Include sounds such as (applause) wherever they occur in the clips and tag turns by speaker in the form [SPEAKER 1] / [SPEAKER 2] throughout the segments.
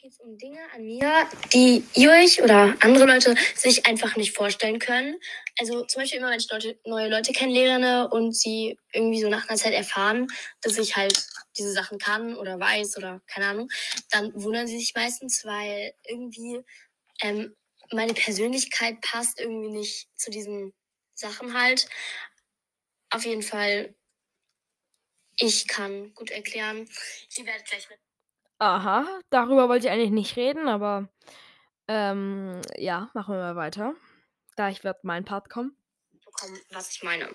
[SPEAKER 1] geht es um Dinge an mir, die ihr euch oder andere Leute sich einfach nicht vorstellen können. Also zum Beispiel immer, wenn ich Leute, neue Leute kennenlerne und sie irgendwie so nach einer Zeit erfahren, dass ich halt diese Sachen kann oder weiß oder keine Ahnung, dann wundern sie sich meistens, weil irgendwie ähm, meine Persönlichkeit passt irgendwie nicht zu diesen Sachen halt. Auf jeden Fall, ich kann gut erklären. Sie werdet gleich mit
[SPEAKER 2] Aha, darüber wollte ich eigentlich nicht reden, aber ähm, ja, machen wir mal weiter. Gleich wird mein Part kommen.
[SPEAKER 1] bekommen, was ich meine.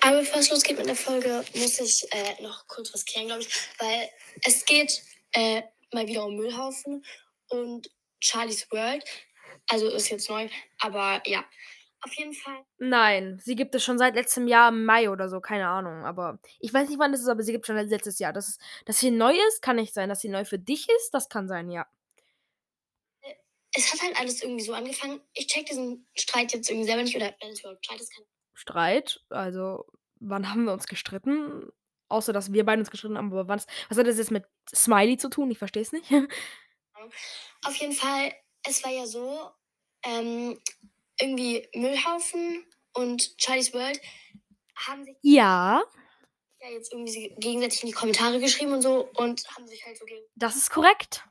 [SPEAKER 1] Aber bevor es losgeht mit der Folge, muss ich äh, noch kurz was klären, glaube ich. Weil es geht äh, mal wieder um Müllhaufen und Charlie's World. Also ist jetzt neu, aber ja. Auf jeden Fall.
[SPEAKER 2] Nein, sie gibt es schon seit letztem Jahr im Mai oder so, keine Ahnung. Aber ich weiß nicht, wann das ist, aber sie gibt es schon seit letztes Jahr. Das dass sie neu ist, kann nicht sein. Dass sie neu für dich ist, das kann sein, ja.
[SPEAKER 1] Es hat halt alles irgendwie so angefangen. Ich check diesen Streit jetzt irgendwie selber nicht oder wenn es überhaupt Streit ist, kann
[SPEAKER 2] Streit, also wann haben wir uns gestritten? Außer, dass wir beide uns gestritten haben, aber was, was hat das jetzt mit Smiley zu tun? Ich verstehe es nicht. (laughs)
[SPEAKER 1] Auf jeden Fall, es war ja so, ähm, irgendwie Müllhaufen und Charlie's World haben sich
[SPEAKER 2] ja,
[SPEAKER 1] ja jetzt irgendwie gegenseitig in die Kommentare geschrieben und so und haben sich halt so gegenseitig
[SPEAKER 2] das ist korrekt.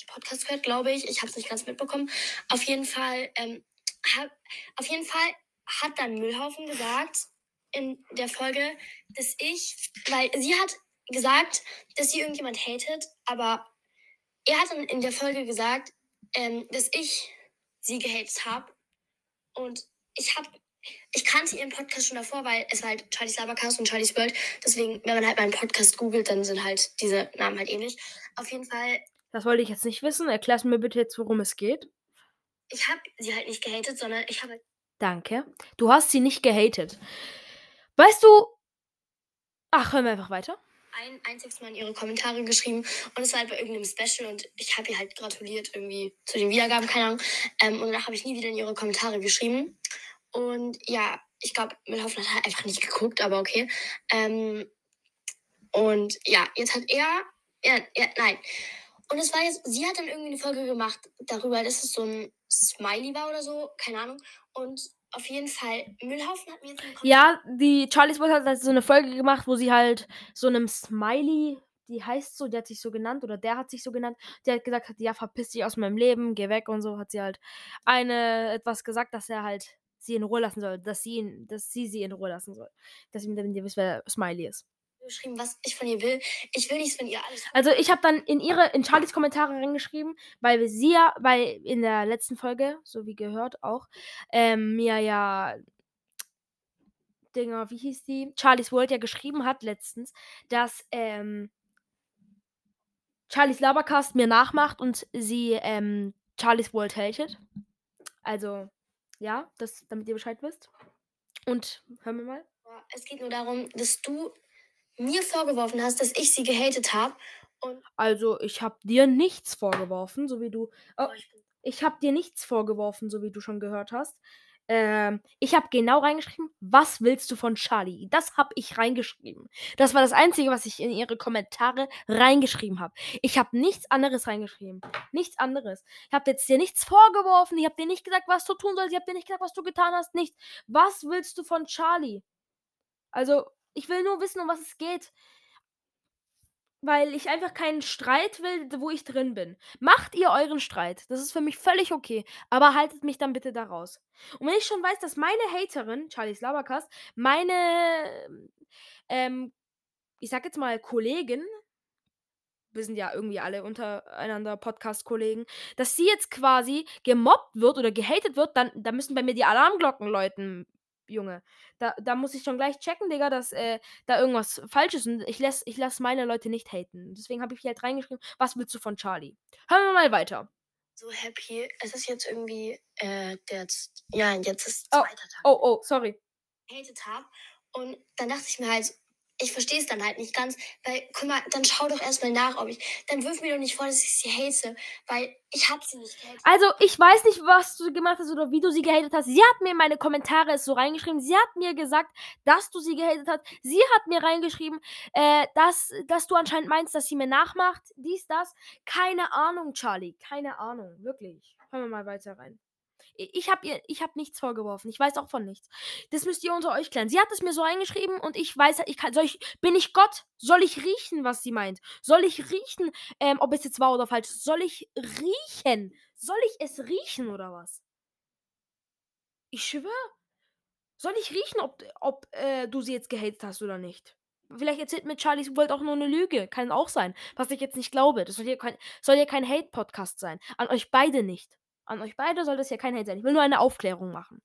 [SPEAKER 1] die Podcast gehört, glaube ich. Ich habe es nicht ganz mitbekommen. Auf jeden Fall, ähm, hab, auf jeden Fall hat dann Müllhaufen gesagt in der Folge, dass ich, weil sie hat gesagt, dass sie irgendjemand hatet, aber er hat dann in der Folge gesagt, ähm, dass ich sie gehatet habe und ich habe ich kannte ihren Podcast schon davor, weil es war halt Charlie's Labercast und Charlie's World. Deswegen, wenn man halt meinen Podcast googelt, dann sind halt diese Namen halt ähnlich. Auf jeden Fall,
[SPEAKER 2] Das wollte ich jetzt nicht wissen. Erklärst mir bitte jetzt, worum es geht.
[SPEAKER 1] ich habe sie halt nicht gehatet, sondern ich habe
[SPEAKER 2] Danke. Du hast sie nicht gehatet. Weißt du. Ach, hören wir einfach weiter.
[SPEAKER 1] Ein einziges Mal in ihre Kommentare geschrieben und es war halt bei irgendeinem Special und ich habe ihr halt gratuliert irgendwie zu den Wiedergaben, keine Ahnung. Ähm, und danach habe ich nie wieder in ihre Kommentare geschrieben. Und ja, ich glaube, Müllhaufen hat halt einfach nicht geguckt, aber okay. Ähm, und ja, jetzt hat er, er, er, nein. Und es war jetzt, sie hat dann irgendwie eine Folge gemacht darüber, dass es so ein Smiley war oder so, keine Ahnung. Und auf jeden Fall, Müllhaufen hat mir jetzt
[SPEAKER 2] Ja, die Charlie's World hat halt so eine Folge gemacht, wo sie halt so einem Smiley, die heißt so, der hat sich so genannt oder der hat sich so genannt, der hat gesagt, ja, verpiss dich aus meinem Leben, geh weg und so, hat sie halt eine etwas gesagt, dass er halt sie in Ruhe lassen soll, dass sie ihn, dass sie sie in Ruhe lassen soll. Dass sie damit ihr wisst, wer Smiley ist.
[SPEAKER 1] Geschrieben, was ich von ihr will. Ich will nichts von ihr, alles.
[SPEAKER 2] Also ich habe dann in ihre, in Charlies Kommentare reingeschrieben, weil sie ja, weil in der letzten Folge, so wie gehört auch, ähm, mir ja Dinger, wie hieß die? Charlie's World ja geschrieben hat letztens, dass ähm, Charlies Labercast mir nachmacht und sie ähm, Charlie's World hatet. Also, ja, das, damit ihr Bescheid wisst. Und hören wir mal.
[SPEAKER 1] Es geht nur darum, dass du mir vorgeworfen hast, dass ich sie gehatet habe.
[SPEAKER 2] Also, ich habe dir nichts vorgeworfen, so wie du. Oh,
[SPEAKER 1] ich
[SPEAKER 2] habe dir nichts vorgeworfen, so wie du schon gehört hast. Ähm, ich habe genau reingeschrieben, was willst du von Charlie? Das habe ich reingeschrieben. Das war das Einzige, was ich in ihre Kommentare reingeschrieben habe. Ich habe nichts anderes reingeschrieben. Nichts anderes. Ich habe jetzt dir nichts vorgeworfen. Ich habe dir nicht gesagt, was du tun sollst. Ich habe dir nicht gesagt, was du getan hast. Nichts. Was willst du von Charlie? Also, ich will nur wissen, um was es geht. Weil ich einfach keinen Streit will, wo ich drin bin. Macht ihr euren Streit. Das ist für mich völlig okay. Aber haltet mich dann bitte da raus. Und wenn ich schon weiß, dass meine Haterin, Charlies Labercast, meine, ähm, ich sag jetzt mal Kollegin, wir sind ja irgendwie alle untereinander Podcast-Kollegen, dass sie jetzt quasi gemobbt wird oder gehatet wird, dann, dann müssen bei mir die Alarmglocken läuten, Junge. Da, da muss ich schon gleich checken, Digga, dass äh, da irgendwas falsch ist. Und ich lasse ich lass meine Leute nicht haten. Deswegen habe ich hier halt reingeschrieben, was willst du von Charlie? Hören wir mal weiter.
[SPEAKER 1] so happy. Es ist jetzt irgendwie äh, der, ja, jetzt ist
[SPEAKER 2] Oh.
[SPEAKER 1] zweiter Tag.
[SPEAKER 2] Oh, oh, sorry.
[SPEAKER 1] gehatet habe. Und dann dachte ich mir halt, ich verstehe es dann halt nicht ganz, weil, guck mal, dann schau doch erstmal nach, ob ich, dann wirf mir doch nicht vor, dass ich sie hate, weil ich hab sie nicht gehatet.
[SPEAKER 2] Also, ich weiß nicht, was du gemacht hast oder wie du sie gehatet hast. Sie hat mir in meine Kommentare es so reingeschrieben. Sie hat mir gesagt, dass du sie gehatet hast. Sie hat mir reingeschrieben, äh, dass, dass du anscheinend meinst, dass sie mir nachmacht. Dies, das. Keine Ahnung, Charlie. Keine Ahnung. Wirklich. Hören wir mal weiter rein. Ich habe ihr, ich habe nichts vorgeworfen. Ich weiß auch von nichts. Das müsst ihr unter euch klären. Sie hat es mir so eingeschrieben und ich weiß, ich kann, soll ich, bin ich Gott? Soll ich riechen, was sie meint? Soll ich riechen, ähm, ob es jetzt wahr oder falsch ist? Soll ich riechen? Soll ich es riechen oder was? Ich schwöre. Soll ich riechen, ob, ob äh, du sie jetzt gehatet hast oder nicht? Vielleicht erzählt mir Charlies World auch nur eine Lüge. Kann auch sein. Was ich jetzt nicht glaube. Das soll hier kein, kein Hate-Podcast sein. An euch beide nicht. An euch beide soll das ja kein Hate sein. Ich will nur eine Aufklärung machen.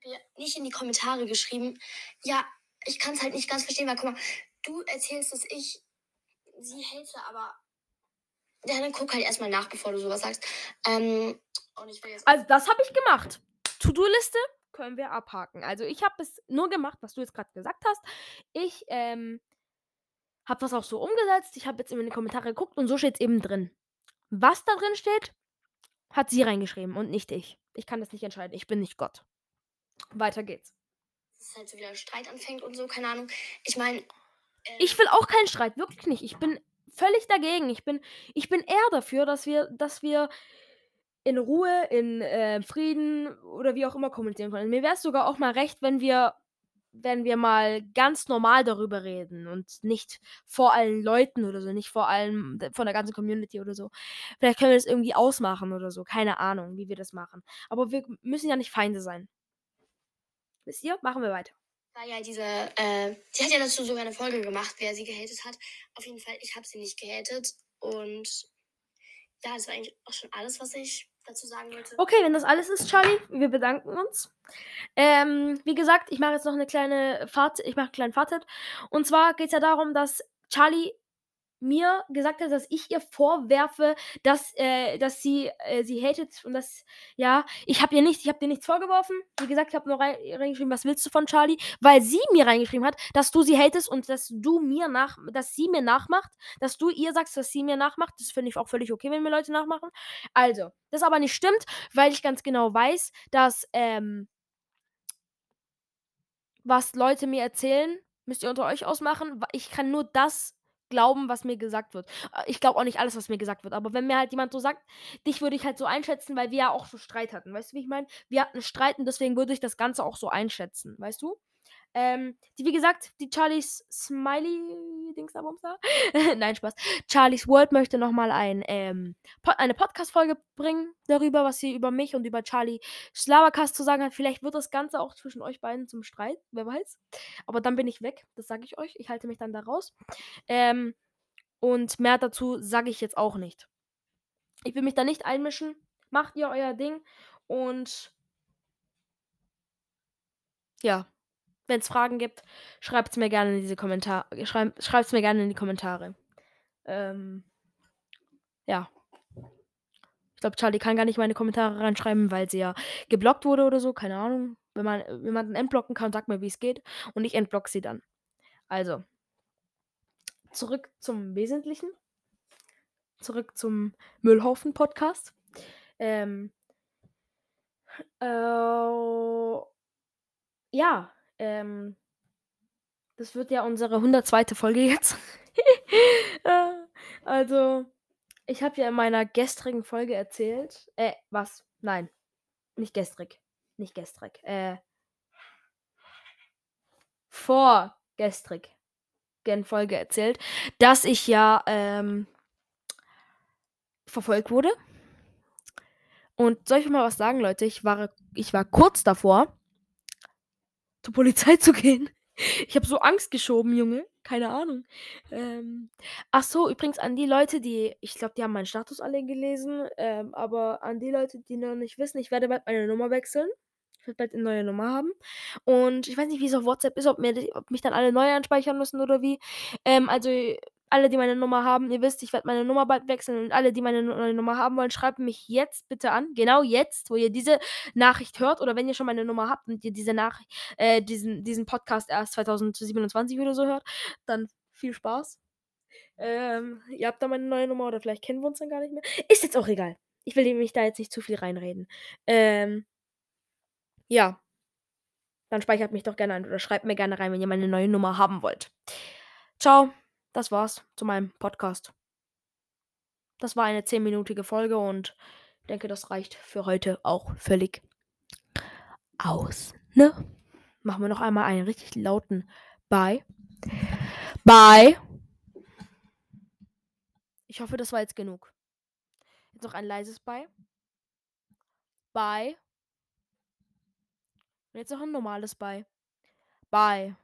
[SPEAKER 1] Ich habe ja nicht in die Kommentare geschrieben. Ja, ich kann es halt nicht ganz verstehen, weil guck mal, du erzählst, dass ich sie hate, aber ja, dann guck halt erstmal nach, bevor du sowas sagst. Ähm, und ich will jetzt
[SPEAKER 2] Also das habe ich gemacht. To-Do-Liste können wir abhaken. Also ich habe es nur gemacht, was du jetzt gerade gesagt hast. Ich ähm, habe das auch so umgesetzt. Ich habe jetzt in die Kommentare geguckt und so steht es eben drin. Was da drin steht, hat sie reingeschrieben und nicht ich. Ich kann das nicht entscheiden. Ich bin nicht Gott. Weiter geht's.
[SPEAKER 1] dass halt so wieder Streit anfängt und so, keine Ahnung. Ich meine, ähm,
[SPEAKER 2] Ich will auch keinen Streit, wirklich nicht. Ich bin völlig dagegen. Ich bin, ich bin eher dafür, dass wir, dass wir in Ruhe, in äh, Frieden oder wie auch immer kommunizieren können. Mir wäre es sogar auch mal recht, wenn wir, wenn wir mal ganz normal darüber reden und nicht vor allen Leuten oder so, nicht vor allem d- von der ganzen Community oder so. Vielleicht können wir das irgendwie ausmachen oder so. Keine Ahnung, wie wir das machen. Aber wir müssen ja nicht Feinde sein. Wisst ihr? Machen wir weiter.
[SPEAKER 1] war ja diese, äh, sie hat ja dazu sogar eine Folge gemacht, wer sie gehatet hat. Auf jeden Fall, ich habe sie nicht gehatet. Und ja, das war eigentlich auch schon alles, was ich dazu sagen wollte.
[SPEAKER 2] Okay, wenn das alles ist, Charlie, wir bedanken uns. Ähm, wie gesagt, ich mache jetzt noch eine kleine Fahrt, ich mache einen kleinen Fazit. Und zwar geht es ja darum, dass Charlie mir gesagt hat, dass ich ihr vorwerfe, dass, äh, dass sie äh, sie hatet und dass, ja, ich habe ihr nicht, ich habe dir nichts vorgeworfen. Wie gesagt, ich habe nur rein, reingeschrieben, was willst du von Charlie? Weil sie mir reingeschrieben hat, dass du sie hatest und dass du mir nach, dass sie mir nachmacht, dass du ihr sagst, dass sie mir nachmacht. Das finde ich auch völlig okay, wenn mir Leute nachmachen. Also, das aber nicht stimmt, weil ich ganz genau weiß, dass, ähm, was Leute mir erzählen, müsst ihr unter euch ausmachen. Ich kann nur das glauben, was mir gesagt wird. Äh, Ich glaube auch nicht alles, was mir gesagt wird. Aber wenn mir halt jemand so sagt, dich würde ich halt so einschätzen, weil wir ja auch so Streit hatten. Weißt du, wie ich meine? Wir hatten Streit und deswegen würde ich das Ganze auch so einschätzen. Weißt du? Ähm, die, wie gesagt, die Charlies Smiley Dings da. (laughs) Nein, Spaß. Charlies World möchte nochmal ein, ähm, Pod eine Podcast-Folge bringen darüber, was sie über mich und über Charlie Slavakas zu sagen hat. Vielleicht wird das Ganze auch zwischen euch beiden zum Streit, wer weiß. Aber dann bin ich weg, das sage ich euch. Ich halte mich dann da raus. Ähm, und mehr dazu sage ich jetzt auch nicht. Ich will mich da nicht einmischen. Macht ihr euer Ding und ja, wenn es Fragen gibt, schreibt es mir gerne in diese Kommentare. Schreibt es mir gerne in die Kommentare. Ähm, ja. Ich glaube, Charlie kann gar nicht meine Kommentare reinschreiben, weil sie ja geblockt wurde oder so. Keine Ahnung. Wenn man jemanden entblocken kann, sagt mir, wie es geht. Und ich entblock sie dann. Also. Zurück zum Wesentlichen. Zurück zum Müllhaufen-Podcast. Ähm. Äh, ja. Ähm. Das wird ja unsere 102. Folge jetzt. (laughs) Äh, also, ich habe ja in meiner gestrigen Folge erzählt. Äh, was? Nein. Nicht gestrig. Nicht gestrig. Äh. Vorgestrig. Folge erzählt, dass ich ja ähm, verfolgt wurde. Und soll ich mal was sagen, Leute? Ich war, ich war kurz davor, zur Polizei zu gehen. (laughs) Ich habe so Angst geschoben, Junge. Keine Ahnung. Ähm, ach so, übrigens an die Leute, die, ich glaube, die haben meinen Status alle gelesen, ähm, aber an die Leute, die noch nicht wissen, ich werde bald meine Nummer wechseln. Ich werde bald eine neue Nummer haben. Und ich weiß nicht, wie es auf WhatsApp ist, ob, mir, ob mich dann alle neu anspeichern müssen oder wie. Ähm, also alle, die meine Nummer haben, ihr wisst, ich werde meine Nummer bald wechseln und alle, die meine neue Nummer haben wollen, schreibt mich jetzt bitte an. Genau jetzt, wo ihr diese Nachricht hört oder wenn ihr schon meine Nummer habt und ihr diese Nachricht, äh, diesen, diesen Podcast erst 2027 oder so hört, dann viel Spaß. Ähm, ihr habt da meine neue Nummer oder vielleicht kennen wir uns dann gar nicht mehr. Ist jetzt auch egal. Ich will mich da jetzt nicht zu viel reinreden. Ähm, ja. Dann speichert mich doch gerne ein oder schreibt mir gerne rein, wenn ihr meine neue Nummer haben wollt. Ciao. Das war's zu meinem Podcast. Das war eine 10-minütige Folge und denke, das reicht für heute auch völlig aus. Ne? Machen wir noch einmal einen richtig lauten Bye. Bye. Ich hoffe, das war jetzt genug. Jetzt noch ein leises Bye. Bye. Und jetzt noch ein normales Bye. Bye.